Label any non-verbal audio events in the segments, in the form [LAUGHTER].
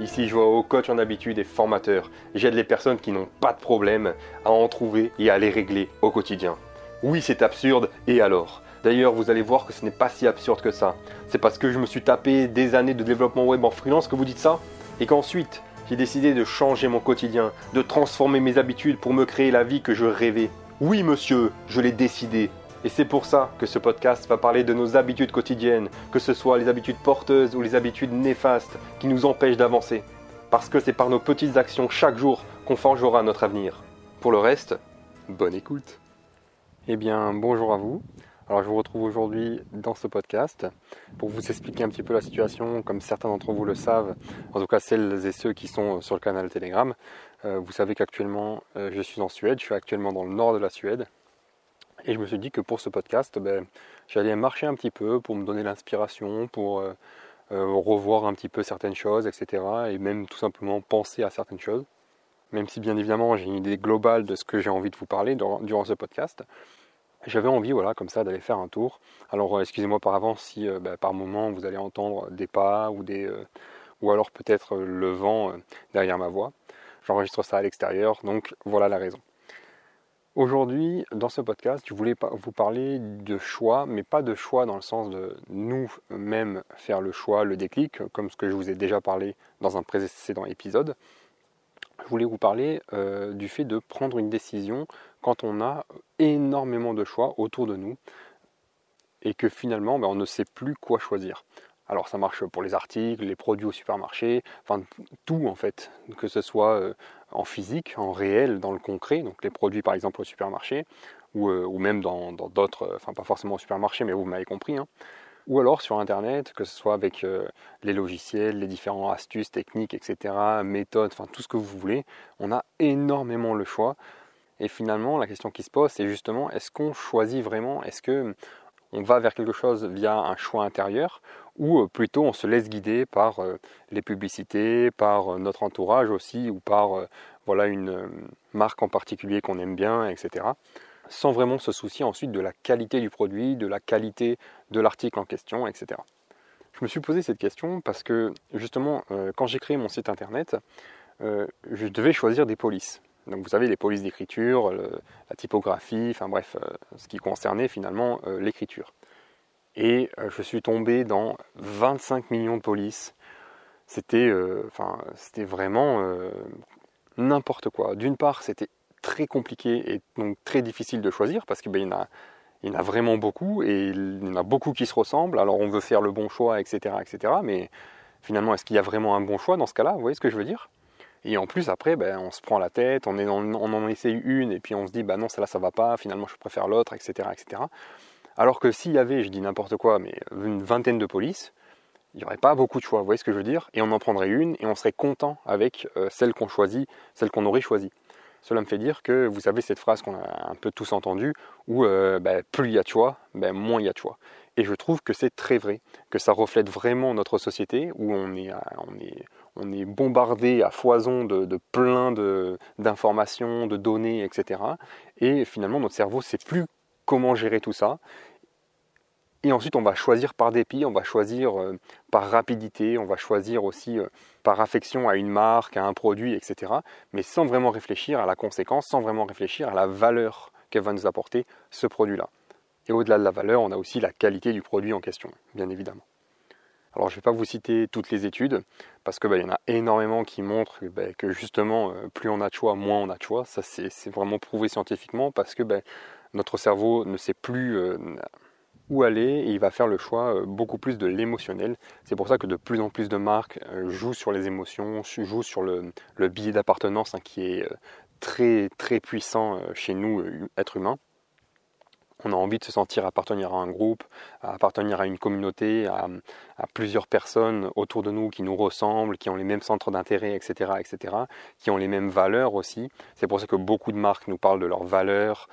Ici, je vois au coach en habitude et formateur. J'aide les personnes qui n'ont pas de problème à en trouver et à les régler au quotidien. Oui, c'est absurde, et alors? D'ailleurs, vous allez voir que ce n'est pas si absurde que ça. C'est parce que je me suis tapé des années de développement web en freelance que vous dites ça? Et qu'ensuite, j'ai décidé de changer mon quotidien, de transformer mes habitudes pour me créer la vie que je rêvais. Oui, monsieur, je l'ai décidé. Et c'est pour ça que ce podcast va parler de nos habitudes quotidiennes, que ce soit les habitudes porteuses ou les habitudes néfastes qui nous empêchent d'avancer. Parce que c'est par nos petites actions chaque jour qu'on forgera notre avenir. Pour le reste, bonne écoute. Eh bien, bonjour à vous. Alors je vous retrouve aujourd'hui dans ce podcast pour vous expliquer un petit peu la situation, comme certains d'entre vous le savent, en tout cas celles et ceux qui sont sur le canal Telegram. Euh, vous savez qu'actuellement euh, je suis en Suède, je suis actuellement dans le nord de la Suède. Et je me suis dit que pour ce podcast, ben, j'allais marcher un petit peu pour me donner l'inspiration, pour euh, revoir un petit peu certaines choses, etc. Et même tout simplement penser à certaines choses. Même si bien évidemment j'ai une idée globale de ce que j'ai envie de vous parler durant ce podcast. J'avais envie, voilà, comme ça, d'aller faire un tour. Alors, euh, excusez-moi par avance si euh, bah, par moment vous allez entendre des pas ou des, euh, ou alors peut-être le vent derrière ma voix. J'enregistre ça à l'extérieur, donc voilà la raison. Aujourd'hui, dans ce podcast, je voulais vous parler de choix, mais pas de choix dans le sens de nous-mêmes faire le choix, le déclic, comme ce que je vous ai déjà parlé dans un précédent épisode. Je voulais vous parler du fait de prendre une décision quand on a énormément de choix autour de nous et que finalement ben, on ne sait plus quoi choisir. Alors ça marche pour les articles, les produits au supermarché, enfin tout en fait, que ce soit euh, en physique, en réel, dans le concret, donc les produits par exemple au supermarché, ou, euh, même dans d'autres, enfin pas forcément au supermarché, mais vous m'avez compris, hein. ou alors sur internet, que ce soit avec euh, les logiciels, les différentes astuces, techniques, etc., méthodes, enfin tout ce que vous voulez, on a énormément le choix. Et finalement, la question qui se pose, c'est justement, est-ce qu'on choisit vraiment Est-ce que on va vers quelque chose via un choix intérieur ou euh, plutôt on se laisse guider par euh, les publicités, par euh, notre entourage aussi ou par voilà une marque en particulier qu'on aime bien, etc. Sans vraiment se soucier ensuite de la qualité du produit, de la qualité de l'article en question, etc. Je me suis posé cette question parce que justement, quand j'ai créé mon site internet, je devais choisir des polices. Donc vous savez, les polices d'écriture, la typographie, enfin bref, euh, ce qui concernait finalement euh, l'écriture. Et euh, je suis tombé dans 25 millions de polices. C'était vraiment n'importe quoi. D'une part, c'était très compliqué et donc très difficile de choisir parce qu'il ben, y, en a, il y a vraiment beaucoup et il y en a beaucoup qui se ressemblent. Alors on veut faire le bon choix, etc. etc. mais finalement, est-ce qu'il y a vraiment un bon choix dans ce cas-là? Vous voyez ce que je veux dire? Et en plus, après, ben, on se prend la tête, on, en essaye une, et puis on se dit, bah non, celle-là, ça va pas, finalement, je préfère l'autre, etc., etc. Alors que s'il y avait, je dis n'importe quoi, mais une vingtaine de polices, il n'y aurait pas beaucoup de choix, vous voyez ce que je veux dire? Et on en prendrait une, et on serait content avec euh, celle qu'on choisit, celle qu'on aurait choisie. Cela me fait dire que, vous savez cette phrase qu'on a un peu tous entendue, où euh, ben, plus il y a de choix, ben, moins il y a de choix. Et je trouve que c'est très vrai, que ça reflète vraiment notre société où on est, est bombardé à foison de, de plein d'informations, de, données, etc. Et finalement, notre cerveau ne sait plus comment gérer tout ça. Et ensuite, on va choisir par dépit, on va choisir euh, par rapidité, on va choisir aussi euh, par affection à une marque, à un produit, etc. Mais sans vraiment réfléchir à la conséquence, sans vraiment réfléchir à la valeur qu'elle va nous apporter ce produit-là. Et au-delà de la valeur, on a aussi la qualité du produit en question, bien évidemment. Alors je ne vais pas vous citer toutes les études, parce qu'il bah, y en a énormément qui montrent bah, que justement, euh, plus on a de choix, moins on a de choix. Ça c'est vraiment prouvé scientifiquement, parce que bah, notre cerveau ne sait plus où aller il va faire le choix euh, beaucoup plus de l'émotionnel. C'est pour ça que de plus en plus de marques jouent sur les émotions, jouent sur le, le billet d'appartenance hein, qui est très très puissant chez nous, êtres humains on a envie de se sentir appartenir à un groupe, appartenir à une communauté, à, plusieurs personnes autour de nous qui nous ressemblent, qui ont les mêmes centres d'intérêt, etc., etc., qui ont les mêmes valeurs aussi. C'est pour ça que beaucoup de marques nous parlent de leurs valeurs,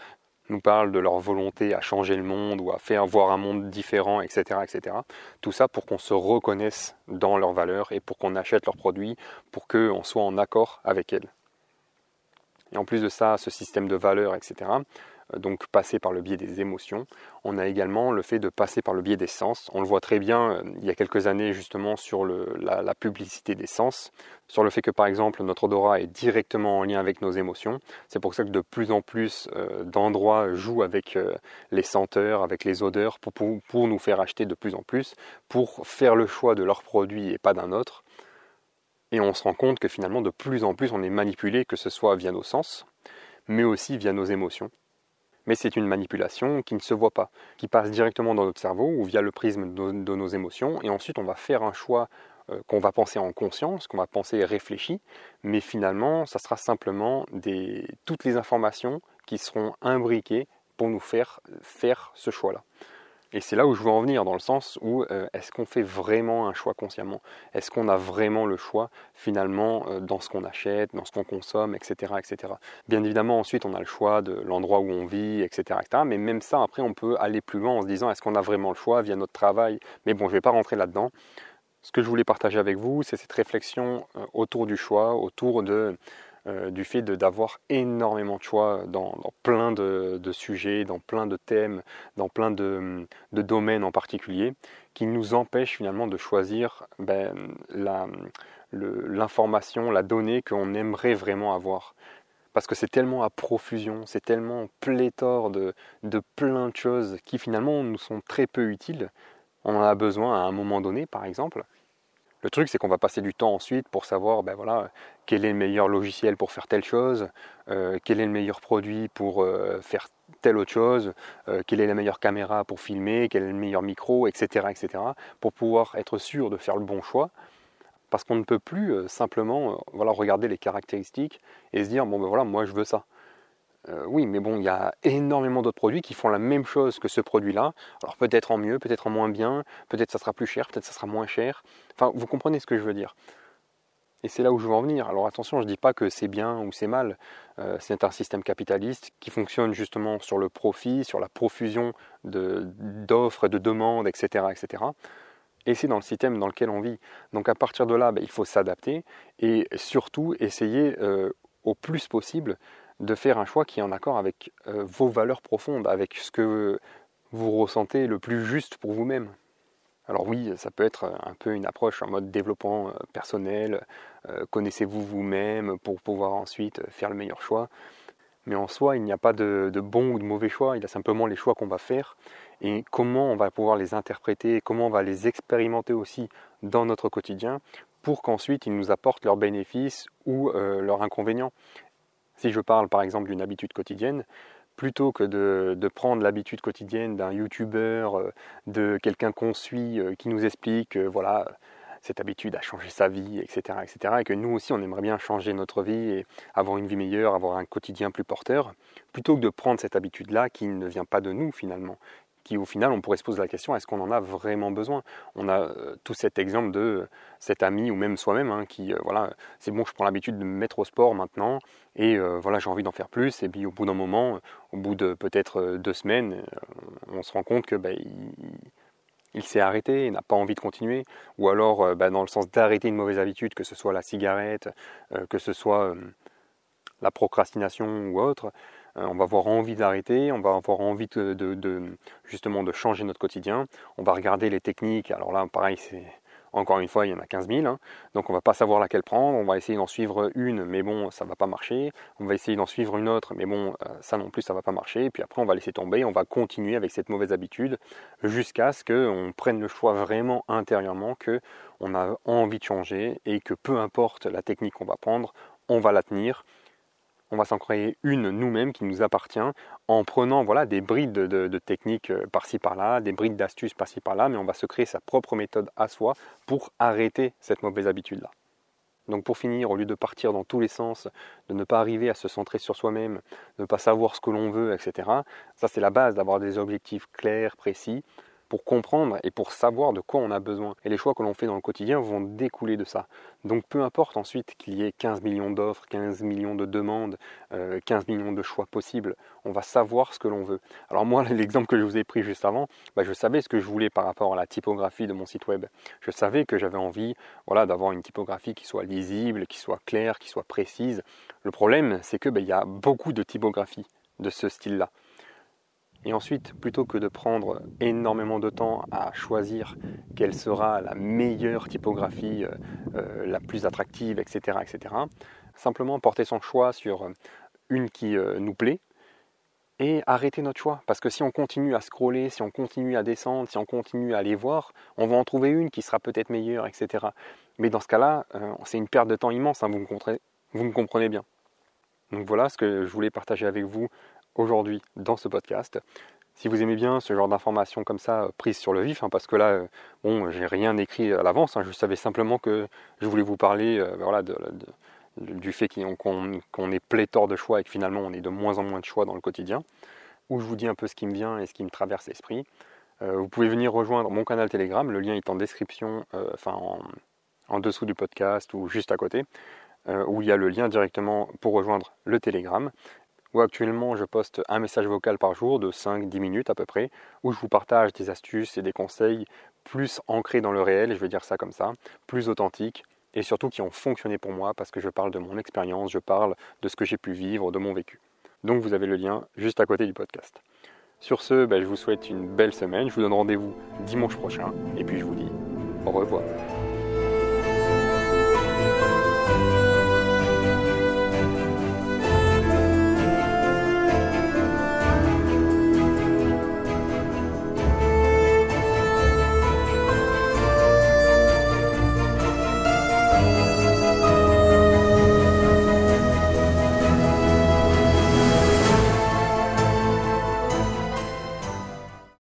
nous parlent de leur volonté à changer le monde ou à faire voir un monde différent, etc., etc. Tout ça pour qu'on se reconnaisse dans leurs valeurs et pour qu'on achète leurs produits, pour qu'on soit en accord avec elles. Et en plus de ça, ce système de valeurs, etc., donc passer par le biais des émotions. On a également le fait de passer par le biais des sens. On le voit très bien euh, il y a quelques années justement sur la, publicité des sens, sur le fait que par exemple notre odorat est directement en lien avec nos émotions. C'est pour ça que de plus en plus euh, d'endroits jouent avec les senteurs, avec les odeurs pour, pour nous faire acheter de plus en plus, pour faire le choix de leur produit et pas d'un autre. Et on se rend compte que finalement de plus en plus on est manipulé, que ce soit via nos sens, mais aussi via nos émotions. Mais c'est une manipulation qui ne se voit pas, qui passe directement dans notre cerveau ou via le prisme de, nos émotions, et ensuite on va faire un choix euh, qu'on va penser en conscience, qu'on va penser réfléchi, mais finalement ça sera simplement toutes les informations qui seront imbriquées pour nous faire faire ce choix-là. Et c'est là où je veux en venir, dans le sens où euh, est-ce qu'on fait vraiment un choix consciemment? Est-ce qu'on a vraiment le choix finalement euh, dans ce qu'on achète, dans ce qu'on consomme, etc., etc. Bien évidemment, ensuite, on a le choix de l'endroit où on vit, etc., etc. Mais même ça, après, on peut aller plus loin en se disant est-ce qu'on a vraiment le choix via notre travail? Mais bon, je ne vais pas rentrer là-dedans. Ce que je voulais partager avec vous, c'est cette réflexion euh, autour du choix, autour de euh, du fait d'avoir énormément de choix dans, plein de, sujets, dans plein de thèmes, dans plein de, domaines en particulier, qui nous empêchent finalement de choisir ben, l'information, la, donnée qu'on aimerait vraiment avoir parce que c'est tellement à profusion, c'est tellement pléthore de, de, plein de choses qui finalement nous sont très peu utiles. On en a besoin à un moment donné, par exemple, le truc, c'est qu'on va passer du temps ensuite pour savoir ben voilà, quel est le meilleur logiciel pour faire telle chose, euh, quel est le meilleur produit pour euh, faire telle autre chose, euh, quelle est la meilleure caméra pour filmer, quel est le meilleur micro, etc., etc., pour pouvoir être sûr de faire le bon choix. Parce qu'on ne peut plus simplement voilà, regarder les caractéristiques et se dire, bon ben voilà, moi je veux ça. Euh, oui, mais bon, il y a énormément d'autres produits qui font la même chose que ce produit-là. Alors peut-être en mieux, peut-être en moins bien, peut-être ça sera plus cher, peut-être ça sera moins cher. Enfin, vous comprenez ce que je veux dire. Et c'est là où je veux en venir. Alors attention, je ne dis pas que c'est bien ou c'est mal. Euh, c'est un système capitaliste qui fonctionne justement sur le profit, sur la profusion d'offres, de, demandes, etc., etc. Et c'est dans le système dans lequel on vit. Donc à partir de là, ben, il faut s'adapter et surtout essayer euh, au plus possible de faire un choix qui est en accord avec euh, vos valeurs profondes, avec ce que vous ressentez le plus juste pour vous-même. Alors oui, ça peut être un peu une approche en mode développement euh, personnel, euh, connaissez-vous vous-même pour pouvoir ensuite faire le meilleur choix. Mais en soi, il n'y a pas de, de, bon ou de mauvais choix, il y a simplement les choix qu'on va faire et comment on va pouvoir les interpréter, comment on va les expérimenter aussi dans notre quotidien pour qu'ensuite ils nous apportent leurs bénéfices ou leurs inconvénients. Si je parle par exemple d'une habitude quotidienne, plutôt que de, prendre l'habitude quotidienne d'un youtubeur, euh, de quelqu'un qu'on suit, euh, qui nous explique, que voilà, cette habitude a changé sa vie, etc., etc., et que nous aussi on aimerait bien changer notre vie et avoir une vie meilleure, avoir un quotidien plus porteur, plutôt que de prendre cette habitude-là qui ne vient pas de nous finalement, au final on pourrait se poser la question est-ce qu'on en a vraiment besoin? On a euh, tout cet exemple de cet ami ou même soi-même hein, qui euh, voilà c'est bon je prends l'habitude de me mettre au sport maintenant et euh, voilà j'ai envie d'en faire plus et puis au bout d'un moment au bout de peut-être deux semaines on se rend compte que bah, il, s'est arrêté, il n'a pas envie de continuer, ou alors bah, dans le sens d'arrêter une mauvaise habitude, que ce soit la cigarette, que ce soit la procrastination ou autre, euh, on va avoir envie d'arrêter, on va avoir envie de, justement de changer notre quotidien. On va regarder les techniques. Alors là, pareil, c'est encore une fois, il y en a 15 000, hein. donc on va pas savoir laquelle prendre. On va essayer d'en suivre une, mais bon, ça va pas marcher. On va essayer d'en suivre une autre, mais bon, euh, ça non plus, ça va pas marcher. Puis après, on va laisser tomber. On va continuer avec cette mauvaise habitude jusqu'à ce qu'on prenne le choix vraiment intérieurement que on a envie de changer et que peu importe la technique qu'on va prendre, on va la tenir on va s'en créer une nous-mêmes qui nous appartient en prenant voilà, des brides de, techniques euh, par-ci par-là, des brides d'astuces par-ci par-là, mais on va se créer sa propre méthode à soi pour arrêter cette mauvaise habitude-là. Donc pour finir, au lieu de partir dans tous les sens, de ne pas arriver à se centrer sur soi-même, de ne pas savoir ce que l'on veut, etc., ça c'est la base d'avoir des objectifs clairs, précis, pour comprendre et pour savoir de quoi on a besoin. Et les choix que l'on fait dans le quotidien vont découler de ça. Donc peu importe ensuite qu'il y ait 15 millions d'offres, 15 millions de demandes, 15 euh, millions de choix possibles, on va savoir ce que l'on veut. Alors moi, [LAUGHS] l'exemple que je vous ai pris juste avant, bah, je savais ce que je voulais par rapport à la typographie de mon site web. Je savais que j'avais envie voilà, d'avoir une typographie qui soit lisible, qui soit claire, qui soit précise. Le problème, c'est que bah, y a beaucoup de typographies de ce style-là. Et ensuite, plutôt que de prendre énormément de temps à choisir quelle sera la meilleure typographie, euh, euh, la plus attractive, etc., etc., simplement porter son choix sur une qui euh, nous plaît et arrêter notre choix. Parce que si on continue à scroller, si on continue à descendre, si on continue à aller voir, on va en trouver une qui sera peut-être meilleure, etc. Mais dans ce cas-là, c'est une perte de temps immense, hein, vous, me vous me comprenez bien. Donc voilà ce que je voulais partager avec vous aujourd'hui dans ce podcast. Si vous aimez bien ce genre d'informations comme ça, euh, prises sur le vif, hein, parce que là, euh, bon, j'ai rien écrit à l'avance, hein, je savais simplement que je voulais vous parler euh, voilà, du fait qu'on est pléthore de choix et que finalement on est de moins en moins de choix dans le quotidien, où je vous dis un peu ce qui me vient et ce qui me traverse l'esprit. vous pouvez venir rejoindre mon canal Telegram, le lien est en description, enfin en, en, dessous du podcast ou juste à côté, où il y a le lien directement pour rejoindre le Telegram actuellement je poste un message vocal par jour de 5-10 minutes à peu près, où je vous partage des astuces et des conseils plus ancrés dans le réel, je vais dire ça comme ça, plus authentiques, et surtout qui ont fonctionné pour moi parce que je parle de mon expérience, je parle de ce que j'ai pu vivre, de mon vécu. Donc vous avez le lien juste à côté du podcast. Sur ce, ben, je vous souhaite une belle semaine, je vous donne rendez-vous dimanche prochain, et puis je vous dis au revoir.